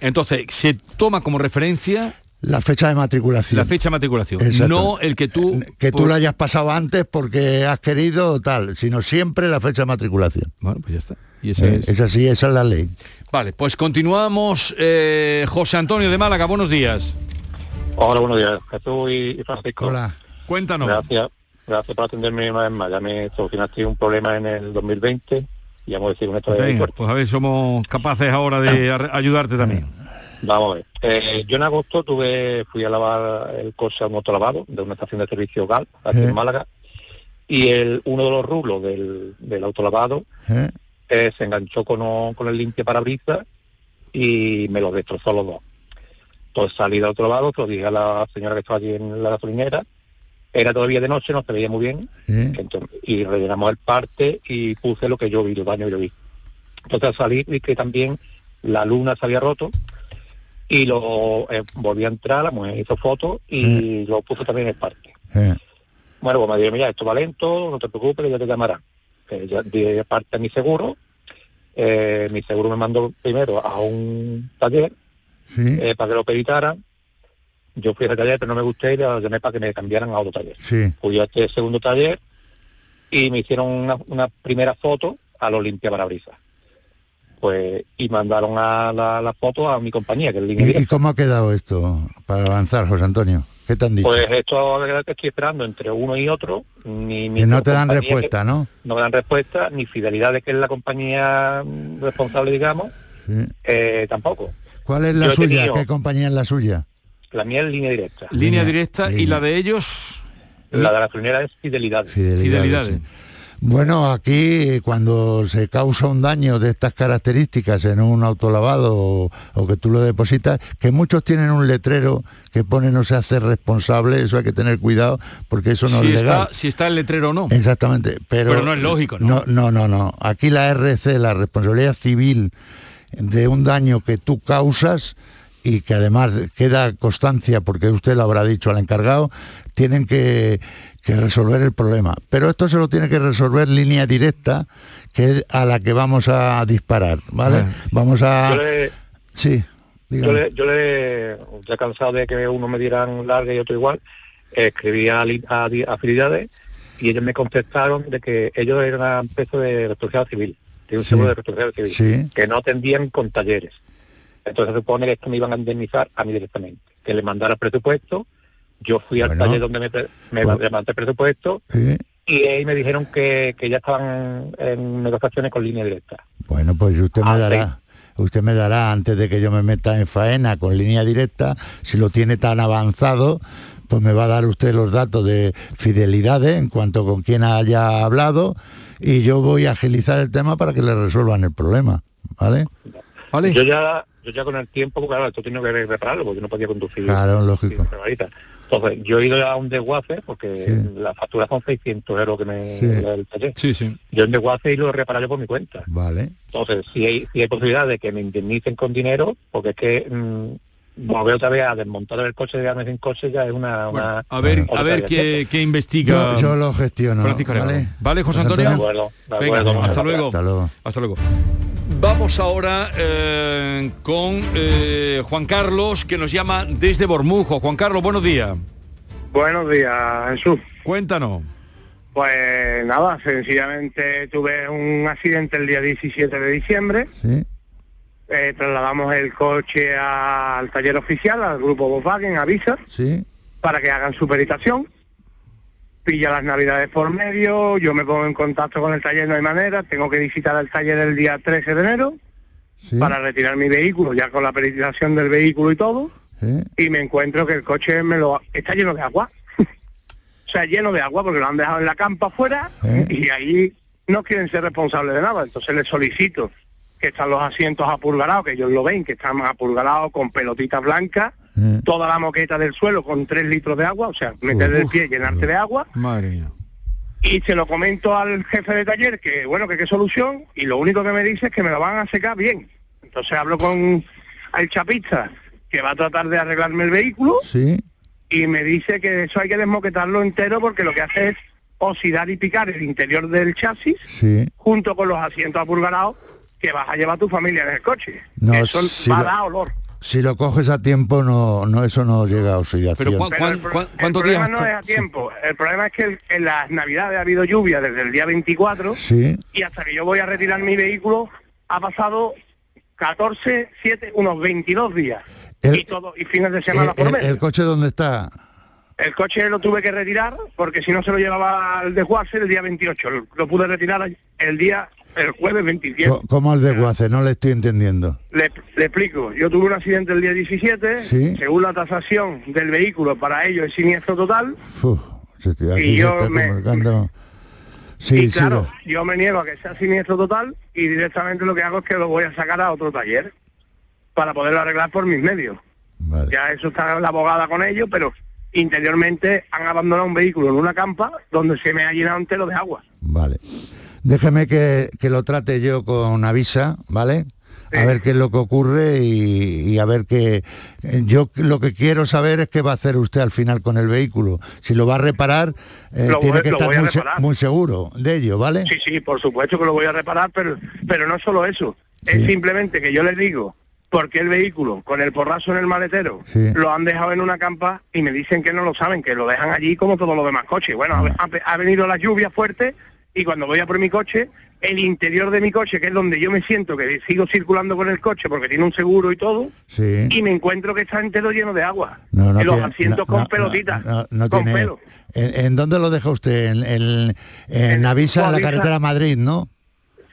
Entonces, se toma como referencia La fecha de matriculación. la fecha de matriculación, Exacto. no el que tú... que tú por- la hayas pasado antes porque has querido o tal, sino siempre la fecha de matriculación. Bueno, pues ya está. Y esa Eh, es- es así, esa es la ley. Vale, pues continuamos. Eh, José Antonio de Málaga, buenos días. Hola, buenos días. Jesús y Francisco. Hola. Cuéntanos. Gracias. Gracias por atenderme una vez más. Ya me solucionaste un problema en el 2020 y vamos a decir esto de Venga, pues a ver, somos capaces ahora de ar- ayudarte también. Vamos a ver. Eh, yo en agosto tuve, fui a lavar el coche a un autolavado de una estación de servicio GAL aquí Eh. en Málaga y el uno de los rulos del, del autolavado ¿eh? eh, se enganchó con, o- con el limpia parabrisas y me lo destrozó los dos. Entonces salí del otro lado, se lo dije a la señora que estaba allí en la gasolinera, era todavía de noche, no se veía muy bien, entonces, y rellenamos el parte y puse lo que yo vi, el baño que yo vi. Entonces al salir vi que también la luna se había roto y lo eh, volví a entrar, la mujer hizo fotos y lo puso también en el parte. Eh. Bueno, pues me dijo, mira, esto va lento, no te preocupes, que ya te llamarán. Eh, ya di parte a mi seguro, eh, mi seguro me mandó primero a un taller Sí. para que lo peritaran. Yo fui a ese taller, pero no me gusté y le llamé para que me cambiaran a otro taller. Sí. Fui a este segundo taller y me hicieron una, una primera foto a los limpiaparabrisas. Pues, y mandaron a la, la foto a mi compañía, que es Línea ¿Y, y cómo ha quedado esto para avanzar, José Antonio? ¿Qué te han dicho? Pues esto es lo que estoy esperando entre uno y otro. Ni, que no te dan respuesta, ¿no? que- no me dan respuesta, ni Fidelidad de que es la compañía responsable, digamos, Sí. eh, tampoco. ¿Cuál es la Yo suya? tenido- ¿Qué compañía es la suya? La mía es línea directa. Línea directa y la de ellos... La de la primera es fidelidad. Fidelidades. sí. Bueno, aquí cuando se causa un daño de estas características en un autolavado o, o que tú lo depositas, que muchos tienen un letrero que pone no se hace responsable, eso hay que tener cuidado porque eso no si, es legal. está, si está el letrero o no. Exactamente, pero, Pero no es lógico, ¿no? No, no, no, no. Aquí la RC, la responsabilidad civil de un daño que tú causas y que además queda constancia, porque usted lo habrá dicho al encargado, tienen que, que resolver el problema. Pero esto se lo tiene que resolver línea directa, que es a la que vamos a disparar, ¿vale? Ah. Vamos a... Yo le, Sí, yo le, yo le, ya cansado de que uno me dieran larga y otro igual, escribí a, a, di- a Fidelidades y ellos me contestaron de que ellos eran una empresa de responsabilidad civil, de un Sí. seguro de responsabilidad civil, Sí. que no atendían con talleres. Entonces se supone que esto me iban a indemnizar a mí directamente, que le mandara el presupuesto, yo fui al taller donde me, me mandé el presupuesto Sí. y ahí me dijeron que, que ya estaban en negociaciones con línea directa. Bueno, pues usted me Ah, dará, usted me dará antes de que yo me meta en faena con línea directa, si lo tiene tan avanzado, pues me va a dar usted los datos de fidelidades en cuanto con quién haya hablado y yo voy a agilizar el tema para que le resuelvan el problema, ¿vale? Yo ya yo ya con el tiempo, porque claro, esto tiene que repararlo, porque yo no podía conducir. Claro, lógico. Entonces, yo he ido a un desguace porque la factura son 600 euros que me Sí. el taller. Sí, sí. Yo en desguace y lo he reparado yo por mi cuenta. Vale. Entonces, si hay, si hay posibilidad de que me indemnicen con dinero, porque es que mm, volver otra vez a desmontar el coche, quedarme sin coche, ya es una... una A ver, a ver qué, qué investiga. Yo, yo lo gestiono. Francisco. ¿vale? ¿Vale, José Antonio? De acuerdo, de Venga, hasta luego. Hasta luego. Hasta luego. Vamos ahora eh, con eh, Juan Carlos, que nos llama desde Bormujo. Juan Carlos, buenos días. Buenos días, Jesús. Cuéntanos. Pues nada, sencillamente tuve un accidente el día 17 de diciembre. Sí. Eh, trasladamos el coche al taller oficial, al grupo Volkswagen, a Visa, Sí. para que hagan su peritación. Pilla las navidades por medio, yo me pongo en contacto con el taller, no hay manera, tengo que visitar el taller el día 13 de enero para retirar mi vehículo, ya con la peritación del vehículo y todo, Sí. y me encuentro que el coche me lo está lleno de agua. o sea, lleno de agua porque lo han dejado en la campa afuera y ahí no quieren ser responsables de nada. Entonces les solicito que están los asientos apulgarados, que ellos lo ven, que están apulgarados con pelotitas blancas, toda la moqueta del suelo con tres litros de agua, o sea, meter el pie llenarte de agua. Madre mía. Y se lo comento al jefe de taller que, bueno, que qué solución, y lo único que me dice es que me lo van a secar bien. Entonces hablo con el chapista, que va a tratar de arreglarme el vehículo, Sí. y me dice que eso hay que desmoquetarlo entero porque lo que hace es oxidar y picar el interior del chasis Sí. junto con los asientos apulgarados que vas a llevar tu familia en el coche. No, eso si va a dar olor. Si lo coges a tiempo, no, no eso no llega a oxidación. Pero el, pro- el problema no es a tiempo. El problema es que en las navidades ha habido lluvia desde el día 24 Sí. y hasta que yo voy a retirar mi vehículo ha pasado 14, 7, unos 22 días. El- y todo y fines de semana por el, medio. el coche dónde está? El coche lo tuve que retirar porque si no se lo llevaba al desguace el día 28. Lo, lo pude retirar el día, el jueves 27. Co- ¿Cómo el desguace? No le estoy entendiendo. Le, le explico. Yo tuve un accidente el día 17. Sí. Según la tasación del vehículo, para ello es siniestro total. Uf, Y yo me- y comunicando. Sí, sí. claro, yo me niego a que sea siniestro total y directamente lo que hago es que lo voy a sacar a otro taller para poderlo arreglar por mis medios. Ya eso está la abogada con ellos, pero interiormente han abandonado un vehículo en una campa donde se me ha llenado entero de agua. Vale. Déjeme que, que lo trate yo con Avisa, ¿vale? A ver qué es lo que ocurre y, y a ver qué... Yo lo que quiero saber es qué va a hacer usted al final con el vehículo. Si lo va a reparar, eh, Lo tiene voy- que estar muy, se- reparar. muy seguro de ello, ¿vale? Sí, sí, por supuesto que lo voy a reparar, pero, pero no solo eso. Es simplemente que yo les digo, porque el vehículo, con el porrazo en el maletero, Sí. lo han dejado en una campa y me dicen que no lo saben, que lo dejan allí como todos los demás coches. Bueno, ha venido la lluvia fuerte y cuando voy a por mi coche, el interior de mi coche, que es donde yo me siento, que sigo circulando con el coche porque tiene un seguro y todo, Sí. y me encuentro que está entero lleno de agua. No, no y los tiene- asientos no, con pelotitas, con tiene- pelo. ¿En, en dónde lo deja usted? En, en, en Avisa, en la carretera Madrid, ¿no?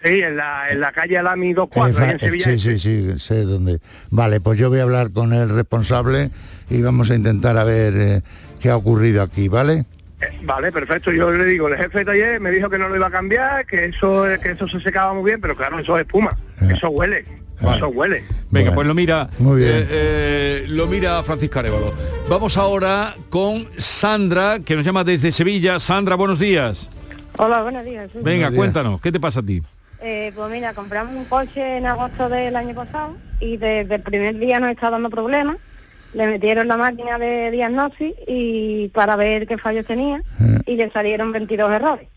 Sí, en la, en la calle Alami 24, ahí en Sevilla. sí, sí, sí, sé dónde. Vale, pues yo voy a hablar con el responsable y vamos a intentar a ver eh, qué ha ocurrido aquí, ¿vale? Eh, Vale, perfecto. Yo le digo, el jefe de taller me dijo que no lo iba a cambiar, que eso que eso se secaba muy bien, pero claro, eso es espuma. Eso huele. Eso huele. Venga, pues lo mira, Muy bien. eh, eh, lo mira Francisco Arevalo. Vamos ahora con Sandra, que nos llama desde Sevilla. Sandra, buenos días. Hola, buenos días. sí. Venga, cuéntanos, ¿qué te pasa a ti? Eh, pues mira, compramos un coche en agosto del año pasado y desde el primer día nos está dando problemas. Le metieron la máquina de diagnosis y para ver qué fallos tenía y le salieron 22 errores.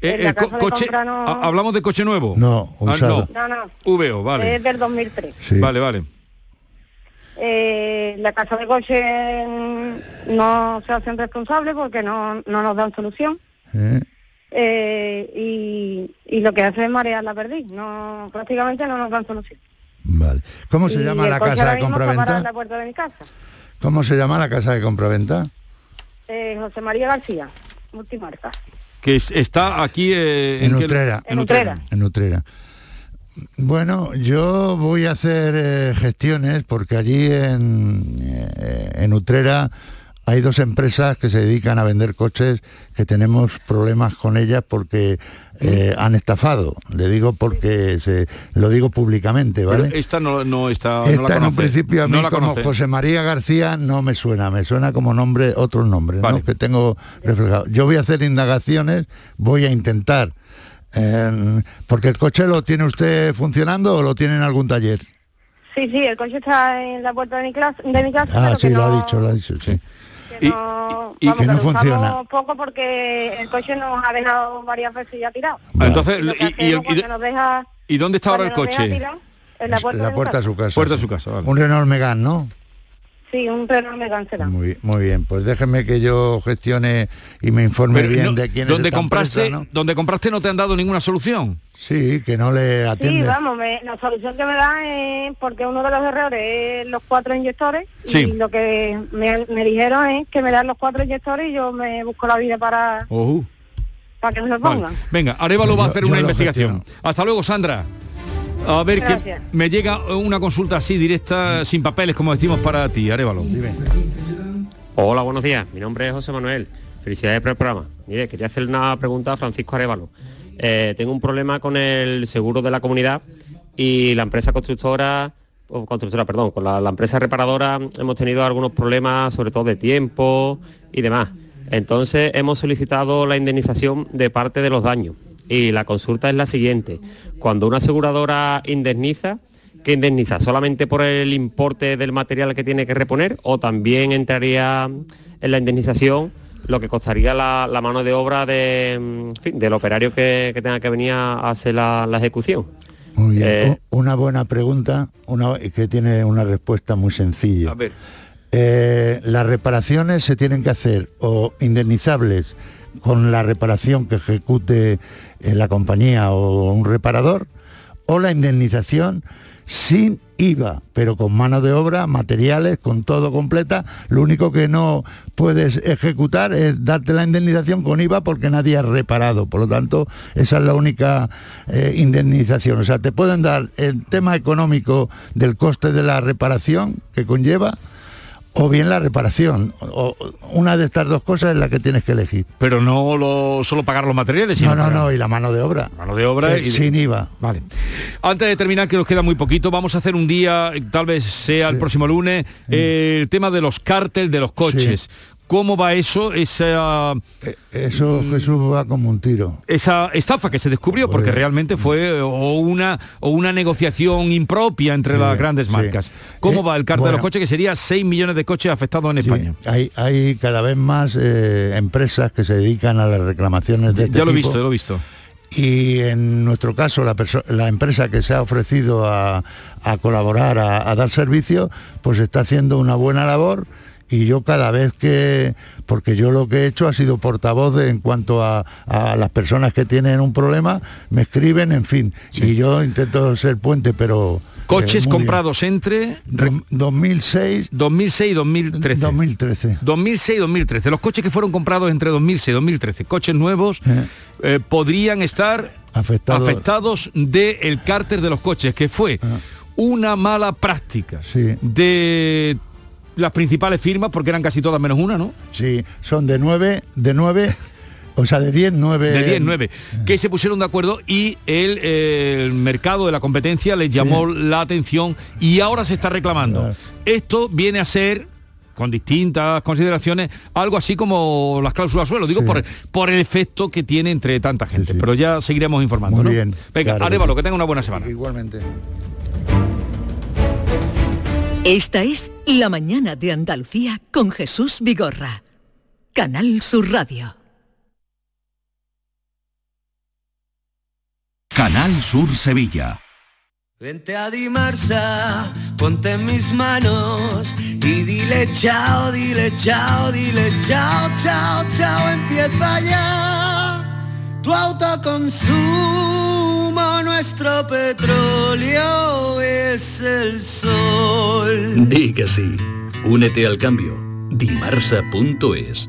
Eh, eh, co- casa de coche, no- ¿ha- ¿Hablamos de coche nuevo? No, Ah, usado. No, no, VO, vale. es del 2003. Vale, vale. Eh, la casa de coche no se hacen responsables porque no, no nos dan solución. ¿Eh? Eh, y, y lo que hace es marear la perdiz. No, prácticamente no nos dan solución. Vale. ¿Cómo se Y llama la casa de compraventa? la puerta de mi casa. ¿Cómo se llama la casa de compraventa? Eh, José María García, multimarca. Que es- está aquí eh, En Utrera. En Utrera. En Utrera. Bueno, yo voy a hacer eh, gestiones porque allí en, eh, en Utrera hay dos empresas que se dedican a vender coches que tenemos problemas con ellas porque eh, han estafado. Le digo porque se, lo digo públicamente, ¿vale? esta no, no está. Esta no la en un principio a mí No la como. José María García no me suena, me suena como nombre, otro nombre, ¿no? que tengo reflejado. Yo voy a hacer indagaciones, voy a intentar, eh, porque el coche lo tiene usted funcionando o lo tiene en algún taller. Sí, sí, el coche está en la puerta de mi, clase, de mi casa, Ah, pero sí, que lo no, ha dicho, lo ha dicho, sí. Que no, y vamos, que no funciona. poco porque el coche nos ha dejado varias veces ya tirado. Ah, Entonces, y- y- y- nos deja, ¿y dónde está ahora el coche? tirado, en la puerta, la puerta de su casa. Puerta de su casa, vale. Un Renault Megane, ¿no? Sí, un Megane será. Muy, muy bien, pues déjeme que yo gestione y me informe Pero bien no- de quién es donde esta compraste, empresa, ¿no? donde compraste no te han dado ninguna solución. Sí, que no le Sí, atiende. vamos, me- la solución que me da es porque uno de los errores es los cuatro inyectores Sí. y lo que me, me dijeron es que me dan los cuatro inyectores y yo me busco la vida para, para que me lo Vale. pongan. Venga, Arevalo va a Yo- hacer yo una investigación. Hasta luego, Sandra. A ver que me llega una consulta así directa, sin papeles, como decimos para ti, Arevalo. Hola, buenos días. Mi nombre es José Manuel. Felicidades por el programa. Mire, quería hacer una pregunta a Francisco Arevalo. Eh, tengo un problema con el seguro de la comunidad y la empresa constructora, o constructora, perdón, con la, la empresa reparadora hemos tenido algunos problemas, sobre todo de tiempo y demás. Entonces hemos solicitado la indemnización de parte de los daños. Y la consulta es la siguiente. Cuando una aseguradora indemniza, ¿qué indemniza? ¿Solamente por el importe del material que tiene que reponer o también entraría en la indemnización lo que costaría la, la mano de obra de, en fin, del operario que, que tenga que venir a hacer la, la ejecución? Muy bien. Eh, Una buena pregunta, una que tiene una respuesta muy sencilla. A ver. Eh, las reparaciones se tienen que hacer o indemnizables con la reparación que ejecute eh, la compañía o un reparador, o la indemnización sin IVA, pero con mano de obra, materiales, con todo completa. Lo único que no puedes ejecutar es darte la indemnización con IVA porque nadie ha reparado. Por lo tanto, esa es la única eh, indemnización. O sea, te pueden dar el tema económico del coste de la reparación que conlleva o bien la reparación. O, una de estas dos cosas es la que tienes que elegir. Pero no lo, solo pagar los materiales, sino No, no, pagar no, y la mano de obra. mano de obra Eh, y de- sin IVA. Vale. Antes de terminar, que nos queda muy poquito, vamos a hacer un día, tal vez sea el próximo lunes, eh, el tema de los cárteles de los coches. ¿Cómo va eso? Esa, Eso Jesús va como un tiro. esa estafa que se descubrió, porque realmente fue eh, o una, o una negociación impropia entre las grandes sí. marcas. ¿Cómo Eh, va el cártel de los coches? Que sería 6 millones de coches afectados en España. Hay, hay cada vez más eh, empresas que se dedican a las reclamaciones de este ya lo he visto, ya lo he visto. Y en nuestro caso, la, empresa que se ha ofrecido a, a colaborar, a, a dar servicio, pues está haciendo una buena labor. Y yo cada vez que, porque yo lo que he hecho ha sido portavoz de- en cuanto a, a las personas que tienen un problema, me escriben, en fin. Y yo intento ser puente, pero... Coches eh, bien. comprados entre... 2006... 2006 y 2013. 2013. 2006 y 2013. Los coches que fueron comprados entre 2006 y 2013, coches nuevos, eh, podrían estar Afectados. afectados del cárter de los coches, que fue una mala práctica Sí. de las principales firmas, porque eran casi todas menos una, ¿no? Sí, son de 9, de 9, o sea, de 10, 9. De 10, 9, que se pusieron de acuerdo y el, el mercado de la competencia les llamó la atención y ahora se está reclamando. Esto viene a ser con distintas consideraciones, algo así como las cláusulas suelo, digo por, por el efecto que tiene entre tanta gente, pero ya seguiremos informando. Muy ¿no? bien, Venga, claro Arevalo, que tenga una buena semana. Igualmente. Esta es La mañana de Andalucía con Jesús Vigorra. Canal Sur Radio. Canal Sur Sevilla. Vente a Dimarsa, ponte en mis manos y dile chao, dile chao, dile chao, chao, chao, empieza ya tu autoconsumo, nuestro petróleo es el sol. Di que sí. Únete al cambio. Dimarsa.es.